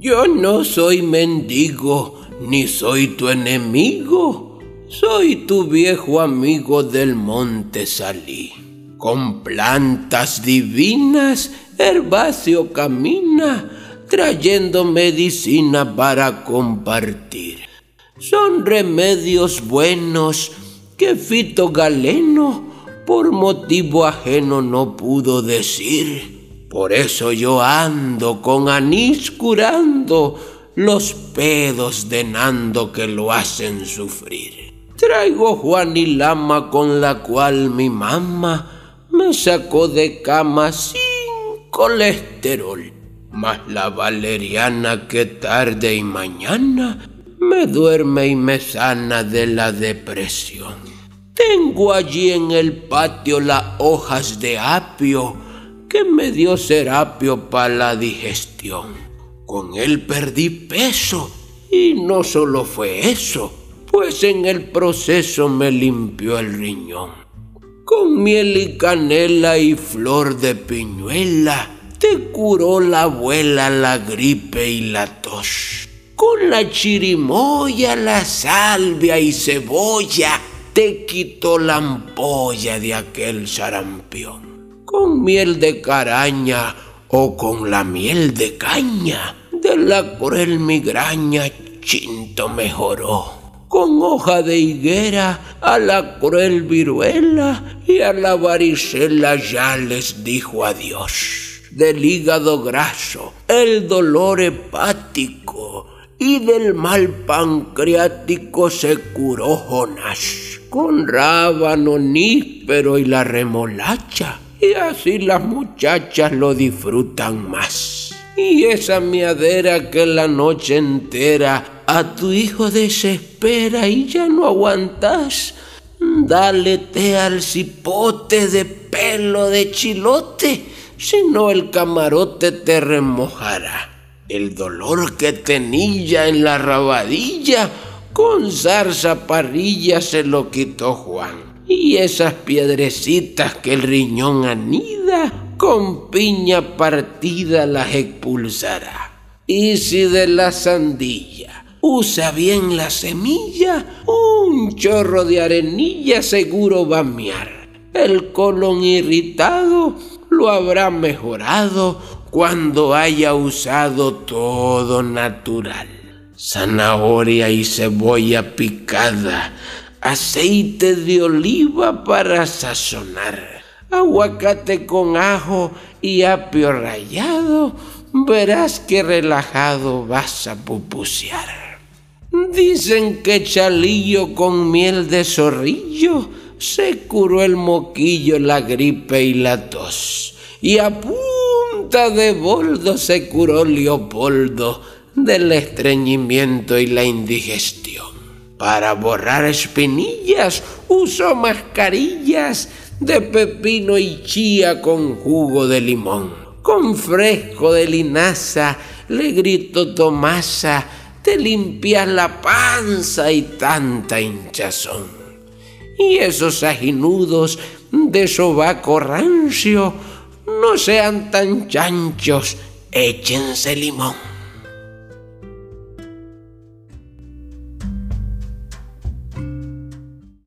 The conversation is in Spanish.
Yo no soy mendigo, ni soy tu enemigo. Soy tu viejo amigo del monte salí. Con plantas divinas, herbáceo camina, trayendo medicina para compartir. Son remedios buenos que Fito Galeno por motivo ajeno no pudo decir. Por eso yo ando con anís curando los pedos de Nando que lo hacen sufrir. Traigo Juan y Lama con la cual mi mamá me sacó de cama sin colesterol. Mas la valeriana que tarde y mañana me duerme y me sana de la depresión. Tengo allí en el patio las hojas de apio que me dio serapio para la digestión. Con él perdí peso y no solo fue eso, pues en el proceso me limpió el riñón. Con miel y canela y flor de piñuela te curó la abuela la gripe y la tos con la chirimoya, la salvia y cebolla, te quitó la ampolla de aquel sarampión. Con miel de caraña o con la miel de caña, de la cruel migraña, Chinto mejoró. Con hoja de higuera a la cruel viruela y a la varicela ya les dijo adiós. Del hígado graso, el dolor hepático, y del mal pancreático se curó Jonás con rábano, níspero y la remolacha. Y así las muchachas lo disfrutan más. Y esa miadera que la noche entera a tu hijo desespera y ya no aguantas. Dale té al cipote de pelo de chilote, si no el camarote te remojará. El dolor que tenía en la rabadilla, con zarza parrilla se lo quitó Juan. Y esas piedrecitas que el riñón anida, con piña partida las expulsará. Y si de la sandilla usa bien la semilla, un chorro de arenilla seguro va a miar. El colon irritado lo habrá mejorado cuando haya usado todo natural. Zanahoria y cebolla picada, aceite de oliva para sazonar, aguacate con ajo y apio rallado, verás que relajado vas a pupusear. Dicen que chalillo con miel de zorrillo se curó el moquillo, la gripe y la tos. Y a de boldo se curó Leopoldo del estreñimiento y la indigestión. Para borrar espinillas usó mascarillas de pepino y chía con jugo de limón. Con fresco de linaza le gritó Tomasa, te limpias la panza y tanta hinchazón. Y esos ajinudos de sobaco rancio no sean tan chanchos, échense limón.